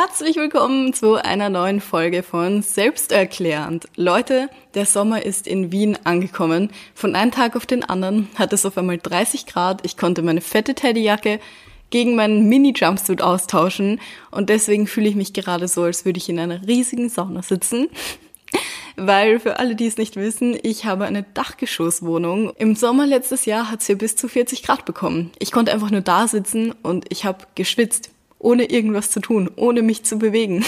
Herzlich willkommen zu einer neuen Folge von Selbsterklärend. Leute, der Sommer ist in Wien angekommen. Von einem Tag auf den anderen hat es auf einmal 30 Grad. Ich konnte meine fette Teddyjacke gegen meinen Mini-Jumpsuit austauschen und deswegen fühle ich mich gerade so, als würde ich in einer riesigen Sauna sitzen. Weil für alle, die es nicht wissen, ich habe eine Dachgeschosswohnung. Im Sommer letztes Jahr hat es hier bis zu 40 Grad bekommen. Ich konnte einfach nur da sitzen und ich habe geschwitzt ohne irgendwas zu tun, ohne mich zu bewegen.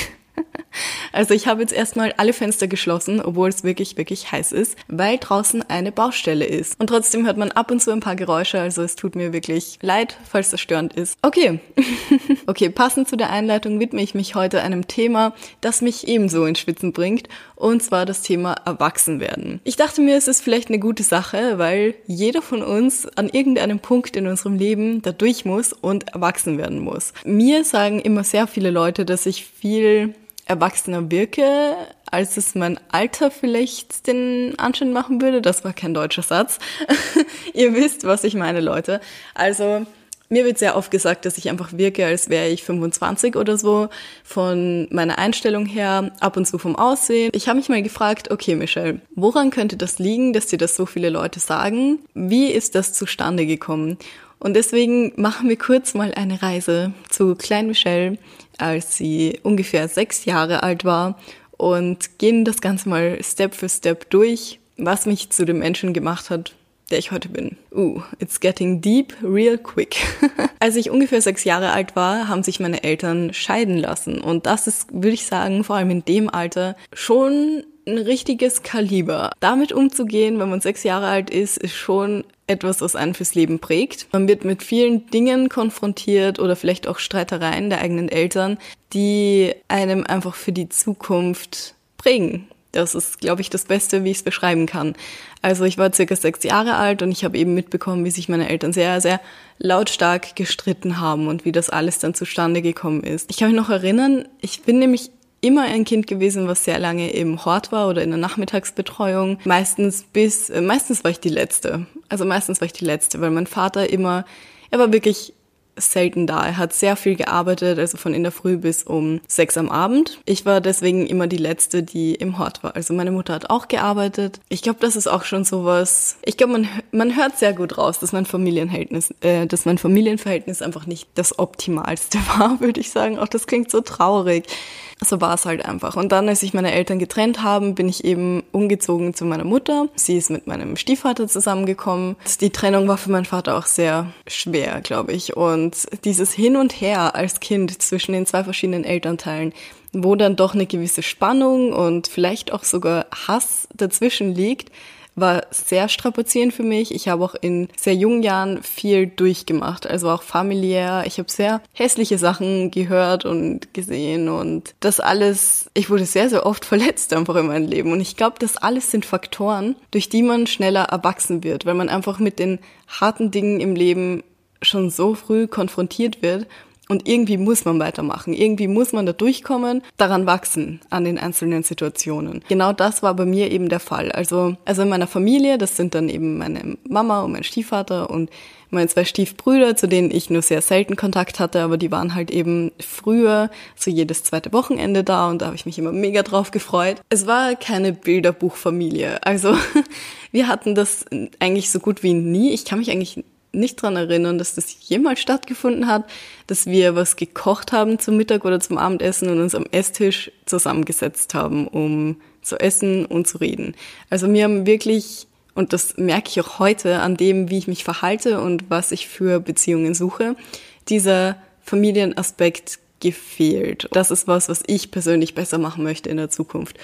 Also ich habe jetzt erstmal alle Fenster geschlossen, obwohl es wirklich, wirklich heiß ist, weil draußen eine Baustelle ist. Und trotzdem hört man ab und zu ein paar Geräusche, also es tut mir wirklich leid, falls das störend ist. Okay. okay, passend zu der Einleitung widme ich mich heute einem Thema, das mich ebenso ins Schwitzen bringt, und zwar das Thema Erwachsenwerden. Ich dachte mir, es ist vielleicht eine gute Sache, weil jeder von uns an irgendeinem Punkt in unserem Leben da durch muss und erwachsen werden muss. Mir sagen immer sehr viele Leute, dass ich viel erwachsener wirke, als es mein Alter vielleicht den Anschein machen würde. Das war kein deutscher Satz. Ihr wisst, was ich meine, Leute. Also, mir wird sehr oft gesagt, dass ich einfach wirke, als wäre ich 25 oder so, von meiner Einstellung her, ab und zu vom Aussehen. Ich habe mich mal gefragt, okay, Michelle, woran könnte das liegen, dass dir das so viele Leute sagen? Wie ist das zustande gekommen? Und deswegen machen wir kurz mal eine Reise zu Klein Michelle, als sie ungefähr sechs Jahre alt war und gehen das Ganze mal Step für Step durch, was mich zu dem Menschen gemacht hat, der ich heute bin. Uh, it's getting deep real quick. Als ich ungefähr sechs Jahre alt war, haben sich meine Eltern scheiden lassen. Und das ist, würde ich sagen, vor allem in dem Alter schon ein richtiges Kaliber. Damit umzugehen, wenn man sechs Jahre alt ist, ist schon etwas, was einen fürs Leben prägt. Man wird mit vielen Dingen konfrontiert oder vielleicht auch Streitereien der eigenen Eltern, die einem einfach für die Zukunft prägen. Das ist, glaube ich, das Beste, wie ich es beschreiben kann. Also ich war circa sechs Jahre alt und ich habe eben mitbekommen, wie sich meine Eltern sehr, sehr lautstark gestritten haben und wie das alles dann zustande gekommen ist. Ich kann mich noch erinnern, ich bin nämlich immer ein Kind gewesen, was sehr lange im Hort war oder in der Nachmittagsbetreuung. Meistens bis, äh, meistens war ich die Letzte. Also meistens war ich die Letzte, weil mein Vater immer, er war wirklich selten da. Er hat sehr viel gearbeitet, also von in der Früh bis um sechs am Abend. Ich war deswegen immer die Letzte, die im Hort war. Also meine Mutter hat auch gearbeitet. Ich glaube, das ist auch schon sowas. Ich glaube, man, man hört sehr gut raus, dass mein Familienverhältnis, äh, dass mein Familienverhältnis einfach nicht das optimalste war, würde ich sagen. Auch das klingt so traurig so war es halt einfach. Und dann, als sich meine Eltern getrennt haben, bin ich eben umgezogen zu meiner Mutter. Sie ist mit meinem Stiefvater zusammengekommen. Die Trennung war für meinen Vater auch sehr schwer, glaube ich. Und dieses Hin und Her als Kind zwischen den zwei verschiedenen Elternteilen, wo dann doch eine gewisse Spannung und vielleicht auch sogar Hass dazwischen liegt, war sehr strapazierend für mich. Ich habe auch in sehr jungen Jahren viel durchgemacht, also auch familiär. Ich habe sehr hässliche Sachen gehört und gesehen und das alles, ich wurde sehr, sehr oft verletzt einfach in meinem Leben. Und ich glaube, das alles sind Faktoren, durch die man schneller erwachsen wird, weil man einfach mit den harten Dingen im Leben schon so früh konfrontiert wird und irgendwie muss man weitermachen. Irgendwie muss man da durchkommen, daran wachsen an den einzelnen Situationen. Genau das war bei mir eben der Fall. Also, also in meiner Familie, das sind dann eben meine Mama und mein Stiefvater und meine zwei Stiefbrüder, zu denen ich nur sehr selten Kontakt hatte, aber die waren halt eben früher so jedes zweite Wochenende da und da habe ich mich immer mega drauf gefreut. Es war keine Bilderbuchfamilie. Also wir hatten das eigentlich so gut wie nie. Ich kann mich eigentlich nicht dran erinnern, dass das jemals stattgefunden hat, dass wir was gekocht haben zum Mittag oder zum Abendessen und uns am Esstisch zusammengesetzt haben, um zu essen und zu reden. Also wir haben wirklich, und das merke ich auch heute an dem, wie ich mich verhalte und was ich für Beziehungen suche, dieser Familienaspekt gefehlt. Das ist was, was ich persönlich besser machen möchte in der Zukunft.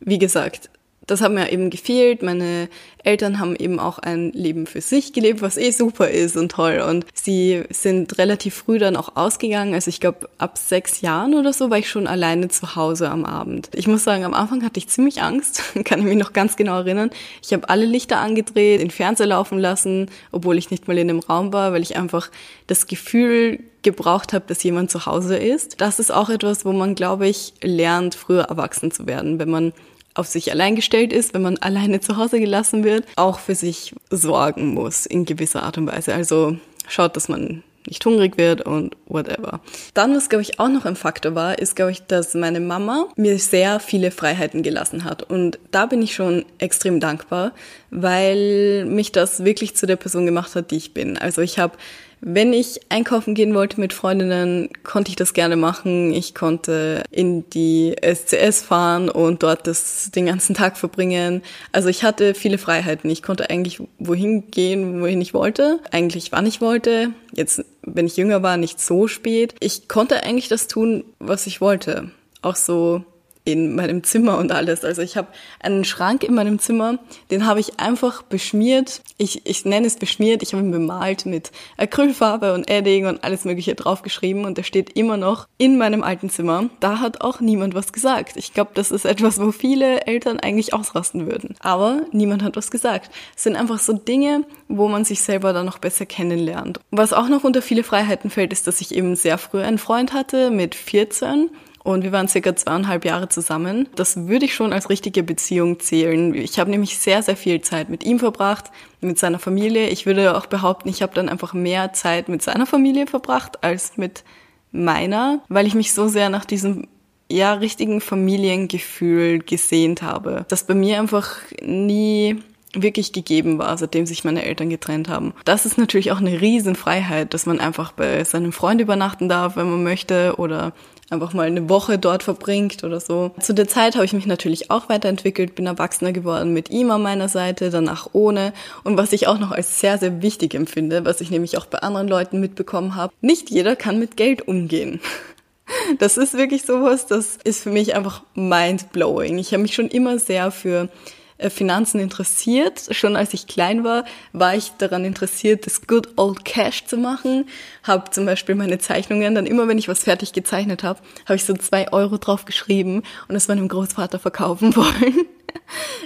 Wie gesagt, das hat mir eben gefehlt. Meine Eltern haben eben auch ein Leben für sich gelebt, was eh super ist und toll. Und sie sind relativ früh dann auch ausgegangen. Also ich glaube, ab sechs Jahren oder so war ich schon alleine zu Hause am Abend. Ich muss sagen, am Anfang hatte ich ziemlich Angst, kann ich mich noch ganz genau erinnern. Ich habe alle Lichter angedreht, den Fernseher laufen lassen, obwohl ich nicht mal in dem Raum war, weil ich einfach das Gefühl gebraucht habe, dass jemand zu Hause ist. Das ist auch etwas, wo man, glaube ich, lernt, früher erwachsen zu werden, wenn man auf sich allein gestellt ist, wenn man alleine zu Hause gelassen wird, auch für sich sorgen muss in gewisser Art und Weise. Also schaut, dass man nicht hungrig wird und whatever. Dann, was glaube ich auch noch ein Faktor war, ist glaube ich, dass meine Mama mir sehr viele Freiheiten gelassen hat. Und da bin ich schon extrem dankbar, weil mich das wirklich zu der Person gemacht hat, die ich bin. Also ich habe wenn ich einkaufen gehen wollte mit Freundinnen, konnte ich das gerne machen. Ich konnte in die SCS fahren und dort das den ganzen Tag verbringen. Also ich hatte viele Freiheiten. Ich konnte eigentlich wohin gehen, wohin ich wollte. Eigentlich wann ich wollte. Jetzt, wenn ich jünger war, nicht so spät. Ich konnte eigentlich das tun, was ich wollte. Auch so in meinem Zimmer und alles. Also ich habe einen Schrank in meinem Zimmer, den habe ich einfach beschmiert. Ich, ich nenne es beschmiert, ich habe ihn bemalt mit Acrylfarbe und Edding und alles mögliche draufgeschrieben und der steht immer noch in meinem alten Zimmer. Da hat auch niemand was gesagt. Ich glaube, das ist etwas, wo viele Eltern eigentlich ausrasten würden. Aber niemand hat was gesagt. Es sind einfach so Dinge, wo man sich selber dann noch besser kennenlernt. Was auch noch unter viele Freiheiten fällt, ist, dass ich eben sehr früh einen Freund hatte mit 14 und wir waren circa zweieinhalb Jahre zusammen. Das würde ich schon als richtige Beziehung zählen. Ich habe nämlich sehr, sehr viel Zeit mit ihm verbracht, mit seiner Familie. Ich würde auch behaupten, ich habe dann einfach mehr Zeit mit seiner Familie verbracht als mit meiner, weil ich mich so sehr nach diesem ja richtigen Familiengefühl gesehnt habe, das bei mir einfach nie wirklich gegeben war, seitdem sich meine Eltern getrennt haben. Das ist natürlich auch eine Riesenfreiheit, dass man einfach bei seinem Freund übernachten darf, wenn man möchte, oder einfach mal eine Woche dort verbringt oder so. Zu der Zeit habe ich mich natürlich auch weiterentwickelt, bin erwachsener geworden mit ihm an meiner Seite, danach ohne. Und was ich auch noch als sehr, sehr wichtig empfinde, was ich nämlich auch bei anderen Leuten mitbekommen habe, nicht jeder kann mit Geld umgehen. Das ist wirklich sowas, das ist für mich einfach mind-blowing. Ich habe mich schon immer sehr für Finanzen interessiert. Schon als ich klein war, war ich daran interessiert, das Good Old Cash zu machen. Habe zum Beispiel meine Zeichnungen, dann immer wenn ich was fertig gezeichnet habe, habe ich so zwei Euro drauf geschrieben und es meinem Großvater verkaufen wollen.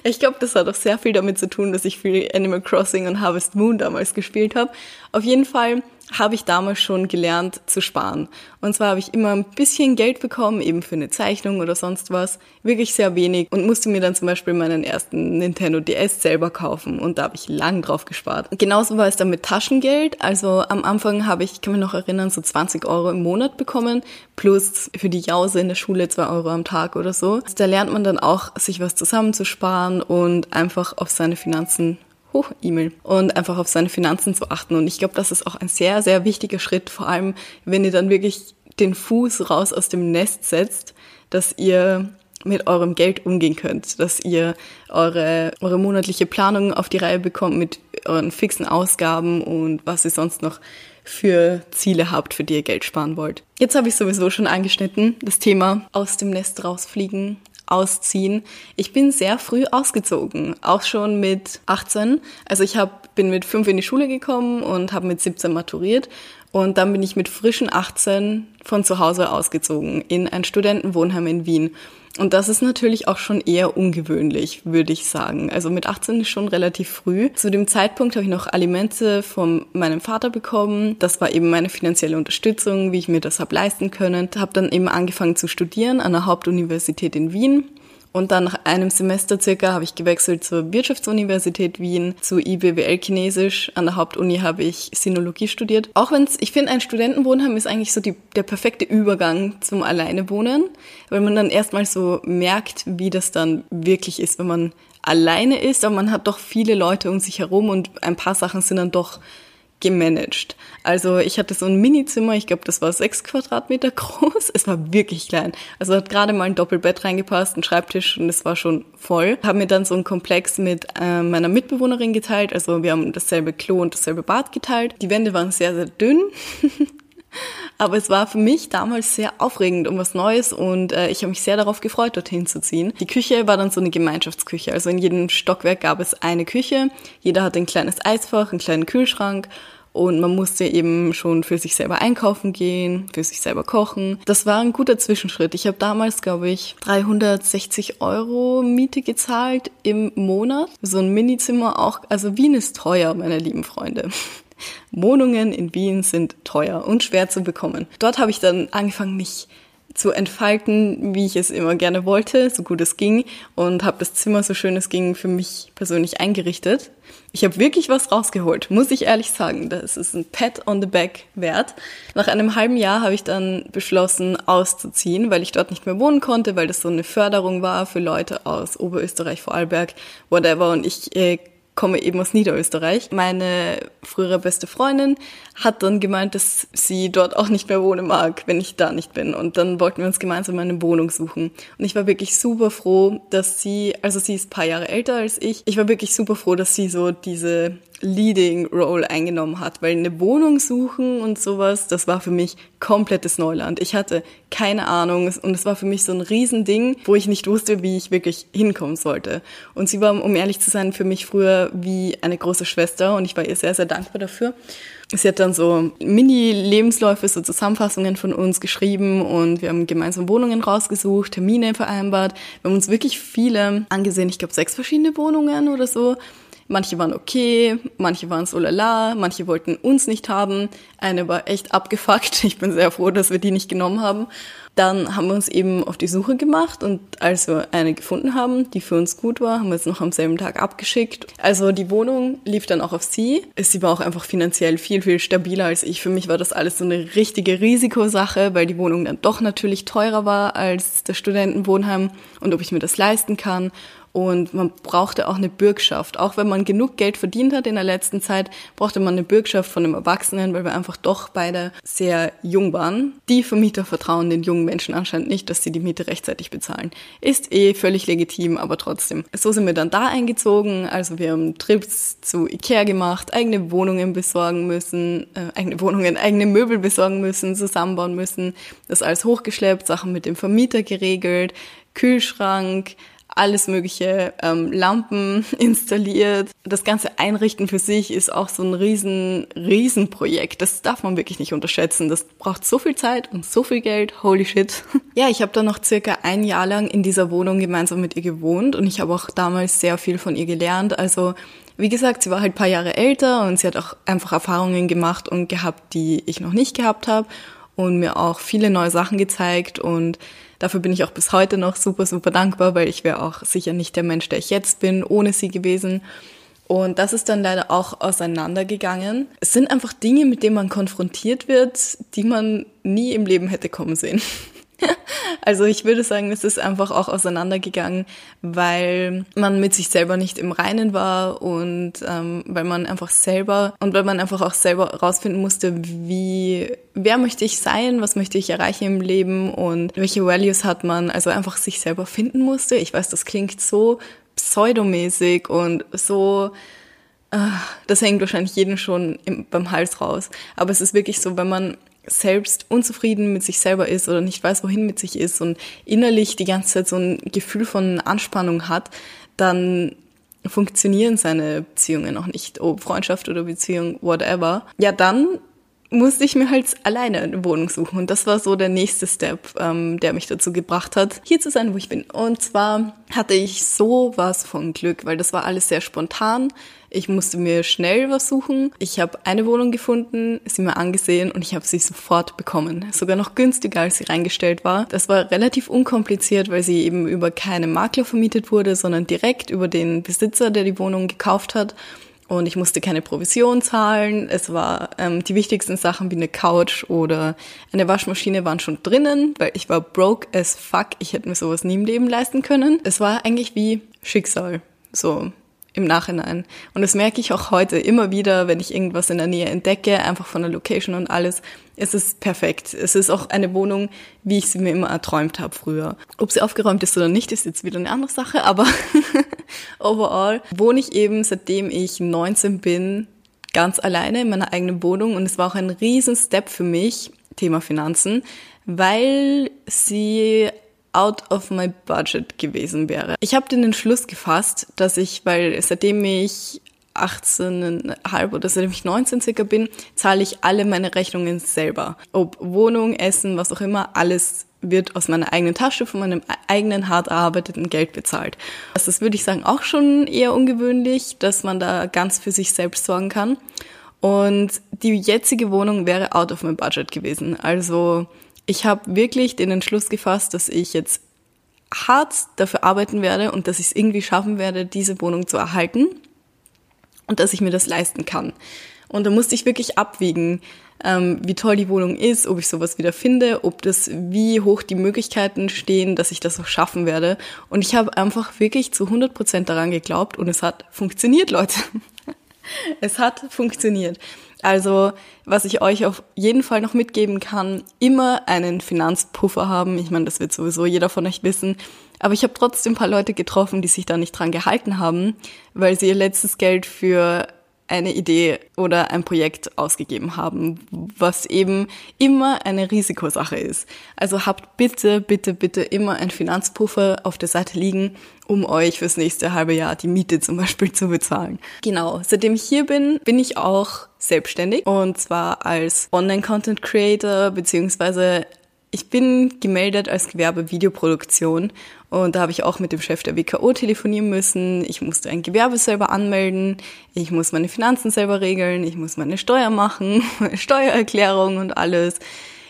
Ich glaube, das hat auch sehr viel damit zu tun, dass ich viel Animal Crossing und Harvest Moon damals gespielt habe. Auf jeden Fall habe ich damals schon gelernt zu sparen. Und zwar habe ich immer ein bisschen Geld bekommen, eben für eine Zeichnung oder sonst was, wirklich sehr wenig und musste mir dann zum Beispiel meinen ersten Nintendo DS selber kaufen und da habe ich lang drauf gespart. Genauso war es dann mit Taschengeld. Also am Anfang habe ich, ich kann mich noch erinnern, so 20 Euro im Monat bekommen, plus für die Jause in der Schule 2 Euro am Tag oder so. Da lernt man dann auch, sich was zusammenzusparen und einfach auf seine Finanzen hoch E-Mail und einfach auf seine Finanzen zu achten. Und ich glaube, das ist auch ein sehr, sehr wichtiger Schritt, vor allem wenn ihr dann wirklich den Fuß raus aus dem Nest setzt, dass ihr mit eurem Geld umgehen könnt, dass ihr eure, eure monatliche Planung auf die Reihe bekommt mit euren fixen Ausgaben und was ihr sonst noch für Ziele habt, für die ihr Geld sparen wollt. Jetzt habe ich sowieso schon angeschnitten, das Thema aus dem Nest rausfliegen, ausziehen. Ich bin sehr früh ausgezogen, auch schon mit 18. Also ich hab, bin mit 5 in die Schule gekommen und habe mit 17 maturiert. Und dann bin ich mit frischen 18 von zu Hause ausgezogen in ein Studentenwohnheim in Wien. Und das ist natürlich auch schon eher ungewöhnlich, würde ich sagen. Also mit 18 ist schon relativ früh. Zu dem Zeitpunkt habe ich noch Alimente von meinem Vater bekommen. Das war eben meine finanzielle Unterstützung, wie ich mir das habe leisten können. Habe dann eben angefangen zu studieren an der Hauptuniversität in Wien und dann nach einem Semester circa habe ich gewechselt zur Wirtschaftsuniversität Wien, zu IBWL Chinesisch. An der Hauptuni habe ich Sinologie studiert. Auch wenn ich finde, ein Studentenwohnheim ist eigentlich so die, der perfekte Übergang zum Alleinewohnen, weil man dann erstmal so merkt, wie das dann wirklich ist, wenn man alleine ist, aber man hat doch viele Leute um sich herum und ein paar Sachen sind dann doch gemanagt. Also ich hatte so ein Mini-Zimmer, ich glaube, das war sechs Quadratmeter groß. Es war wirklich klein. Also hat gerade mal ein Doppelbett reingepasst, ein Schreibtisch und es war schon voll. Haben mir dann so einen Komplex mit äh, meiner Mitbewohnerin geteilt. Also wir haben dasselbe Klo und dasselbe Bad geteilt. Die Wände waren sehr, sehr dünn. Aber es war für mich damals sehr aufregend und was Neues und äh, ich habe mich sehr darauf gefreut, dorthin zu ziehen. Die Küche war dann so eine Gemeinschaftsküche. Also in jedem Stockwerk gab es eine Küche. Jeder hatte ein kleines Eisfach, einen kleinen Kühlschrank und man musste eben schon für sich selber einkaufen gehen, für sich selber kochen. Das war ein guter Zwischenschritt. Ich habe damals, glaube ich, 360 Euro Miete gezahlt im Monat. So ein Minizimmer auch. Also Wien ist teuer, meine lieben Freunde. Wohnungen in Wien sind teuer und schwer zu bekommen. Dort habe ich dann angefangen, mich zu entfalten, wie ich es immer gerne wollte, so gut es ging und habe das Zimmer so schön es ging für mich persönlich eingerichtet. Ich habe wirklich was rausgeholt, muss ich ehrlich sagen. Das ist ein Pat on the Back wert. Nach einem halben Jahr habe ich dann beschlossen, auszuziehen, weil ich dort nicht mehr wohnen konnte, weil das so eine Förderung war für Leute aus Oberösterreich, Vorarlberg, whatever. Und ich äh, komme eben aus Niederösterreich. Meine frühere beste Freundin hat dann gemeint, dass sie dort auch nicht mehr wohnen mag, wenn ich da nicht bin. Und dann wollten wir uns gemeinsam eine Wohnung suchen. Und ich war wirklich super froh, dass sie, also sie ist paar Jahre älter als ich, ich war wirklich super froh, dass sie so diese Leading Role eingenommen hat, weil eine Wohnung suchen und sowas, das war für mich komplettes Neuland. Ich hatte keine Ahnung und es war für mich so ein Riesending, wo ich nicht wusste, wie ich wirklich hinkommen sollte. Und sie war, um ehrlich zu sein, für mich früher wie eine große Schwester und ich war ihr sehr, sehr dankbar dafür. Sie hat dann so Mini-Lebensläufe, so Zusammenfassungen von uns geschrieben und wir haben gemeinsam Wohnungen rausgesucht, Termine vereinbart. Wir haben uns wirklich viele angesehen, ich glaube sechs verschiedene Wohnungen oder so. Manche waren okay, manche waren so lala, manche wollten uns nicht haben. Eine war echt abgefuckt. Ich bin sehr froh, dass wir die nicht genommen haben. Dann haben wir uns eben auf die Suche gemacht und als wir eine gefunden haben, die für uns gut war, haben wir es noch am selben Tag abgeschickt. Also die Wohnung lief dann auch auf sie. Sie war auch einfach finanziell viel, viel stabiler als ich. Für mich war das alles so eine richtige Risikosache, weil die Wohnung dann doch natürlich teurer war als das Studentenwohnheim und ob ich mir das leisten kann. Und man brauchte auch eine Bürgschaft. Auch wenn man genug Geld verdient hat in der letzten Zeit, brauchte man eine Bürgschaft von einem Erwachsenen, weil wir einfach doch beide sehr jung waren. Die Vermieter vertrauen den jungen Menschen anscheinend nicht, dass sie die Miete rechtzeitig bezahlen. Ist eh völlig legitim, aber trotzdem. So sind wir dann da eingezogen. Also wir haben Trips zu Ikea gemacht, eigene Wohnungen besorgen müssen, äh, eigene Wohnungen, eigene Möbel besorgen müssen, zusammenbauen müssen. Das alles hochgeschleppt, Sachen mit dem Vermieter geregelt, Kühlschrank, alles mögliche ähm, Lampen installiert. Das ganze Einrichten für sich ist auch so ein riesen, riesen Projekt. Das darf man wirklich nicht unterschätzen. Das braucht so viel Zeit und so viel Geld. Holy shit. ja, ich habe dann noch circa ein Jahr lang in dieser Wohnung gemeinsam mit ihr gewohnt und ich habe auch damals sehr viel von ihr gelernt. Also wie gesagt, sie war halt paar Jahre älter und sie hat auch einfach Erfahrungen gemacht und gehabt, die ich noch nicht gehabt habe und mir auch viele neue Sachen gezeigt und Dafür bin ich auch bis heute noch super, super dankbar, weil ich wäre auch sicher nicht der Mensch, der ich jetzt bin, ohne sie gewesen. Und das ist dann leider auch auseinandergegangen. Es sind einfach Dinge, mit denen man konfrontiert wird, die man nie im Leben hätte kommen sehen. Also ich würde sagen, es ist einfach auch auseinandergegangen, weil man mit sich selber nicht im Reinen war und ähm, weil man einfach selber und weil man einfach auch selber rausfinden musste, wie, wer möchte ich sein, was möchte ich erreichen im Leben und welche Values hat man, also einfach sich selber finden musste. Ich weiß, das klingt so pseudomäßig und so ah, das hängt wahrscheinlich jeden schon im, beim Hals raus. Aber es ist wirklich so, wenn man selbst unzufrieden mit sich selber ist oder nicht weiß, wohin mit sich ist und innerlich die ganze Zeit so ein Gefühl von Anspannung hat, dann funktionieren seine Beziehungen auch nicht, ob Freundschaft oder Beziehung, whatever. Ja, dann musste ich mir halt alleine eine Wohnung suchen. Und das war so der nächste Step, ähm, der mich dazu gebracht hat, hier zu sein, wo ich bin. Und zwar hatte ich sowas von Glück, weil das war alles sehr spontan. Ich musste mir schnell was suchen. Ich habe eine Wohnung gefunden, sie mir angesehen und ich habe sie sofort bekommen. Sogar noch günstiger, als sie reingestellt war. Das war relativ unkompliziert, weil sie eben über keine Makler vermietet wurde, sondern direkt über den Besitzer, der die Wohnung gekauft hat und ich musste keine Provision zahlen. Es war ähm, die wichtigsten Sachen wie eine Couch oder eine Waschmaschine waren schon drinnen, weil ich war broke as fuck. Ich hätte mir sowas nie im Leben leisten können. Es war eigentlich wie Schicksal. So im Nachhinein. Und das merke ich auch heute immer wieder, wenn ich irgendwas in der Nähe entdecke, einfach von der Location und alles. Es ist perfekt. Es ist auch eine Wohnung, wie ich sie mir immer erträumt habe früher. Ob sie aufgeräumt ist oder nicht, ist jetzt wieder eine andere Sache, aber overall wohne ich eben, seitdem ich 19 bin, ganz alleine in meiner eigenen Wohnung und es war auch ein riesen Step für mich, Thema Finanzen, weil sie out of my budget gewesen wäre. Ich habe den Entschluss gefasst, dass ich, weil seitdem ich 18,5 oder seitdem ich 19 circa bin, zahle ich alle meine Rechnungen selber. Ob Wohnung, Essen, was auch immer, alles wird aus meiner eigenen Tasche, von meinem eigenen hart erarbeiteten Geld bezahlt. Das ist, würde ich sagen, auch schon eher ungewöhnlich, dass man da ganz für sich selbst sorgen kann. Und die jetzige Wohnung wäre out of my budget gewesen. Also Ich habe wirklich den Entschluss gefasst, dass ich jetzt hart dafür arbeiten werde und dass ich es irgendwie schaffen werde, diese Wohnung zu erhalten und dass ich mir das leisten kann. Und da musste ich wirklich abwiegen, ähm, wie toll die Wohnung ist, ob ich sowas wieder finde, ob das, wie hoch die Möglichkeiten stehen, dass ich das auch schaffen werde. Und ich habe einfach wirklich zu 100 Prozent daran geglaubt und es hat funktioniert, Leute. es hat funktioniert. Also, was ich euch auf jeden Fall noch mitgeben kann, immer einen Finanzpuffer haben. Ich meine, das wird sowieso jeder von euch wissen. Aber ich habe trotzdem ein paar Leute getroffen, die sich da nicht dran gehalten haben, weil sie ihr letztes Geld für eine Idee oder ein Projekt ausgegeben haben, was eben immer eine Risikosache ist. Also habt bitte, bitte, bitte immer ein Finanzpuffer auf der Seite liegen, um euch fürs nächste halbe Jahr die Miete zum Beispiel zu bezahlen. Genau, seitdem ich hier bin, bin ich auch selbstständig und zwar als Online-Content Creator beziehungsweise ich bin gemeldet als Gewerbe Videoproduktion und da habe ich auch mit dem Chef der WKO telefonieren müssen. Ich musste ein Gewerbe selber anmelden, ich muss meine Finanzen selber regeln, ich muss meine Steuer machen, Steuererklärung und alles.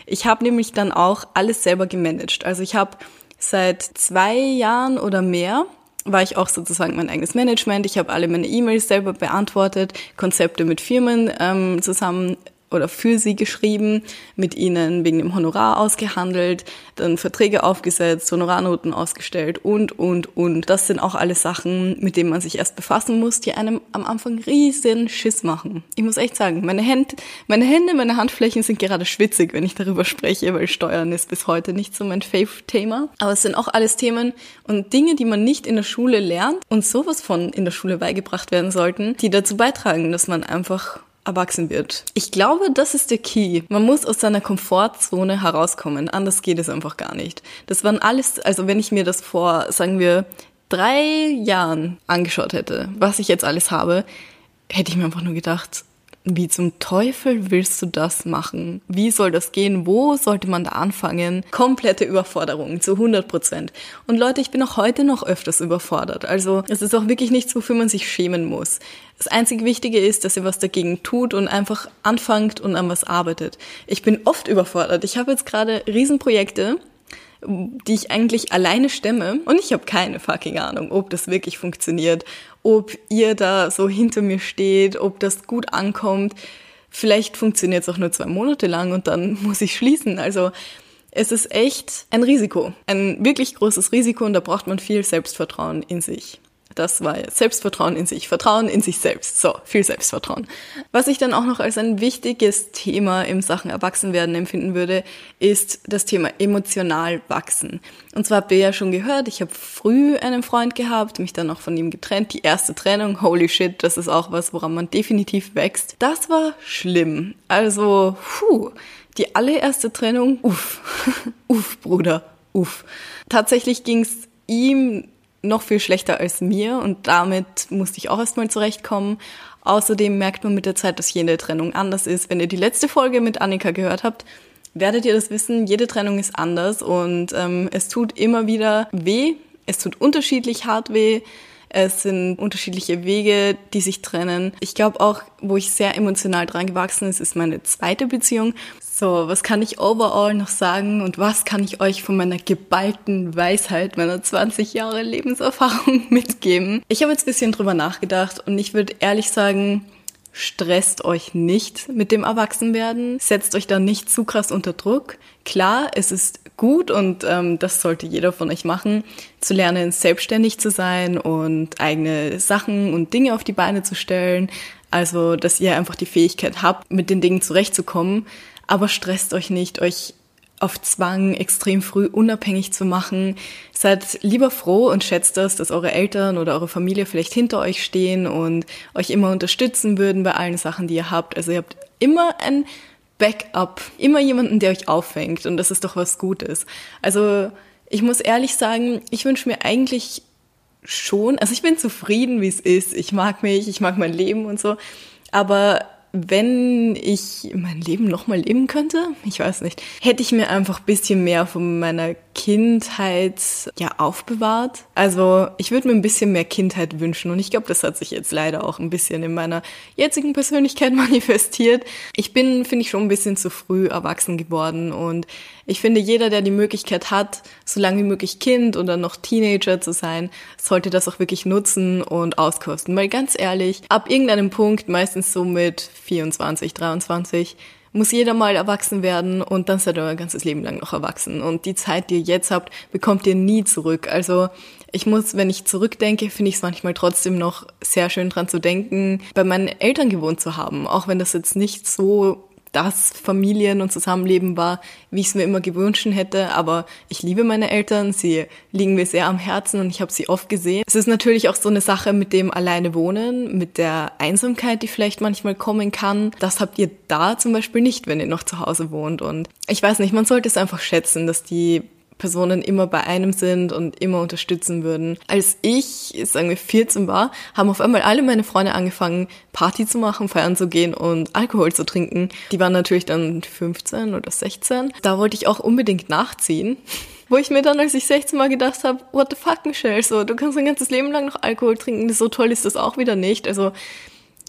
Ich habe nämlich dann auch alles selber gemanagt. Also ich habe seit zwei Jahren oder mehr war ich auch sozusagen mein eigenes Management. Ich habe alle meine E-Mails selber beantwortet, Konzepte mit Firmen ähm, zusammen oder für sie geschrieben, mit ihnen wegen dem Honorar ausgehandelt, dann Verträge aufgesetzt, Honorarnoten ausgestellt und, und, und. Das sind auch alles Sachen, mit denen man sich erst befassen muss, die einem am Anfang riesen Schiss machen. Ich muss echt sagen, meine Hände, meine Hände, meine Handflächen sind gerade schwitzig, wenn ich darüber spreche, weil Steuern ist bis heute nicht so mein Fave-Thema. Aber es sind auch alles Themen und Dinge, die man nicht in der Schule lernt und sowas von in der Schule beigebracht werden sollten, die dazu beitragen, dass man einfach erwachsen wird. Ich glaube, das ist der Key. Man muss aus seiner Komfortzone herauskommen. Anders geht es einfach gar nicht. Das waren alles, also wenn ich mir das vor, sagen wir, drei Jahren angeschaut hätte, was ich jetzt alles habe, hätte ich mir einfach nur gedacht, wie zum Teufel willst du das machen? Wie soll das gehen? Wo sollte man da anfangen? Komplette Überforderung zu 100 Prozent. Und Leute, ich bin auch heute noch öfters überfordert. Also es ist auch wirklich nichts, wofür man sich schämen muss. Das einzige Wichtige ist, dass ihr was dagegen tut und einfach anfangt und an was arbeitet. Ich bin oft überfordert. Ich habe jetzt gerade Riesenprojekte, die ich eigentlich alleine stemme und ich habe keine fucking Ahnung, ob das wirklich funktioniert, ob ihr da so hinter mir steht, ob das gut ankommt. Vielleicht funktioniert es auch nur zwei Monate lang und dann muss ich schließen. Also es ist echt ein Risiko, ein wirklich großes Risiko und da braucht man viel Selbstvertrauen in sich. Das war Selbstvertrauen in sich, Vertrauen in sich selbst. So, viel Selbstvertrauen. Was ich dann auch noch als ein wichtiges Thema im Sachen Erwachsenwerden empfinden würde, ist das Thema emotional wachsen. Und zwar habt ihr ja schon gehört, ich habe früh einen Freund gehabt, mich dann auch von ihm getrennt. Die erste Trennung, holy shit, das ist auch was, woran man definitiv wächst. Das war schlimm. Also, puh, die allererste Trennung, uff, uff, Bruder, uff. Tatsächlich ging's ihm noch viel schlechter als mir und damit musste ich auch erstmal zurechtkommen. Außerdem merkt man mit der Zeit, dass jede Trennung anders ist. Wenn ihr die letzte Folge mit Annika gehört habt, werdet ihr das wissen. Jede Trennung ist anders und ähm, es tut immer wieder weh. Es tut unterschiedlich hart weh. Es sind unterschiedliche Wege, die sich trennen. Ich glaube auch, wo ich sehr emotional dran gewachsen ist, ist meine zweite Beziehung. So, was kann ich overall noch sagen und was kann ich euch von meiner geballten Weisheit, meiner 20 Jahre Lebenserfahrung mitgeben? Ich habe jetzt ein bisschen drüber nachgedacht und ich würde ehrlich sagen, stresst euch nicht mit dem Erwachsenwerden, setzt euch da nicht zu krass unter Druck. Klar, es ist gut und ähm, das sollte jeder von euch machen, zu lernen, selbstständig zu sein und eigene Sachen und Dinge auf die Beine zu stellen. Also, dass ihr einfach die Fähigkeit habt, mit den Dingen zurechtzukommen aber stresst euch nicht, euch auf Zwang extrem früh unabhängig zu machen. Seid lieber froh und schätzt das, dass eure Eltern oder eure Familie vielleicht hinter euch stehen und euch immer unterstützen würden bei allen Sachen, die ihr habt. Also ihr habt immer ein Backup, immer jemanden, der euch auffängt und das ist doch was Gutes. Also ich muss ehrlich sagen, ich wünsche mir eigentlich schon, also ich bin zufrieden, wie es ist. Ich mag mich, ich mag mein Leben und so, aber wenn ich mein Leben nochmal leben könnte, ich weiß nicht, hätte ich mir einfach bisschen mehr von meiner Kindheit ja aufbewahrt. Also ich würde mir ein bisschen mehr Kindheit wünschen und ich glaube, das hat sich jetzt leider auch ein bisschen in meiner jetzigen Persönlichkeit manifestiert. Ich bin, finde ich, schon ein bisschen zu früh erwachsen geworden und Ich finde, jeder, der die Möglichkeit hat, so lange wie möglich Kind oder noch Teenager zu sein, sollte das auch wirklich nutzen und auskosten. Weil ganz ehrlich, ab irgendeinem Punkt, meistens so mit 24, 23, muss jeder mal erwachsen werden und dann seid ihr euer ganzes Leben lang noch erwachsen. Und die Zeit, die ihr jetzt habt, bekommt ihr nie zurück. Also ich muss, wenn ich zurückdenke, finde ich es manchmal trotzdem noch sehr schön dran zu denken, bei meinen Eltern gewohnt zu haben. Auch wenn das jetzt nicht so das Familien- und Zusammenleben war, wie ich es mir immer gewünscht hätte. Aber ich liebe meine Eltern, sie liegen mir sehr am Herzen und ich habe sie oft gesehen. Es ist natürlich auch so eine Sache mit dem alleine wohnen, mit der Einsamkeit, die vielleicht manchmal kommen kann. Das habt ihr da zum Beispiel nicht, wenn ihr noch zu Hause wohnt. Und ich weiß nicht, man sollte es einfach schätzen, dass die Personen immer bei einem sind und immer unterstützen würden. Als ich, sagen wir, 14 war, haben auf einmal alle meine Freunde angefangen, Party zu machen, feiern zu gehen und Alkohol zu trinken. Die waren natürlich dann 15 oder 16. Da wollte ich auch unbedingt nachziehen. Wo ich mir dann, als ich 16 mal gedacht habe, what the fuck, Michelle, so, du kannst dein ganzes Leben lang noch Alkohol trinken, so toll ist das auch wieder nicht. Also,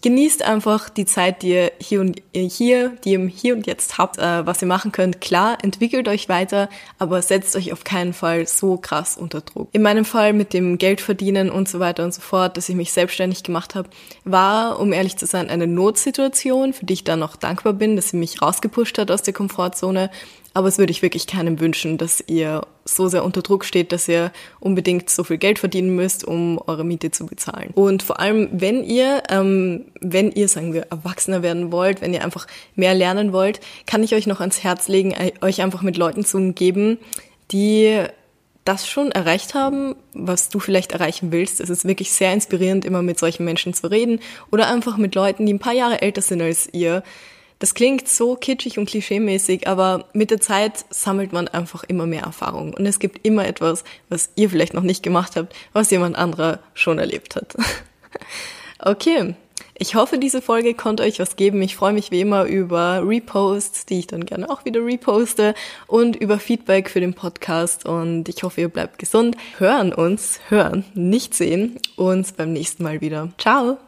genießt einfach die Zeit, die ihr hier und hier, die ihr hier und jetzt habt, äh, was ihr machen könnt. Klar, entwickelt euch weiter, aber setzt euch auf keinen Fall so krass unter Druck. In meinem Fall mit dem Geld verdienen und so weiter und so fort, dass ich mich selbstständig gemacht habe, war, um ehrlich zu sein, eine Notsituation, für die ich dann noch dankbar bin, dass sie mich rausgepusht hat aus der Komfortzone. Aber es würde ich wirklich keinem wünschen, dass ihr so sehr unter Druck steht, dass ihr unbedingt so viel Geld verdienen müsst, um eure Miete zu bezahlen. Und vor allem, wenn ihr, ähm, wenn ihr, sagen wir, erwachsener werden wollt, wenn ihr einfach mehr lernen wollt, kann ich euch noch ans Herz legen, euch einfach mit Leuten zu umgeben, die das schon erreicht haben, was du vielleicht erreichen willst. Es ist wirklich sehr inspirierend, immer mit solchen Menschen zu reden oder einfach mit Leuten, die ein paar Jahre älter sind als ihr das klingt so kitschig und klischeemäßig, aber mit der Zeit sammelt man einfach immer mehr Erfahrung. Und es gibt immer etwas, was ihr vielleicht noch nicht gemacht habt, was jemand anderer schon erlebt hat. okay. Ich hoffe, diese Folge konnte euch was geben. Ich freue mich wie immer über Reposts, die ich dann gerne auch wieder reposte und über Feedback für den Podcast. Und ich hoffe, ihr bleibt gesund. Hören uns, hören, nicht sehen, uns beim nächsten Mal wieder. Ciao!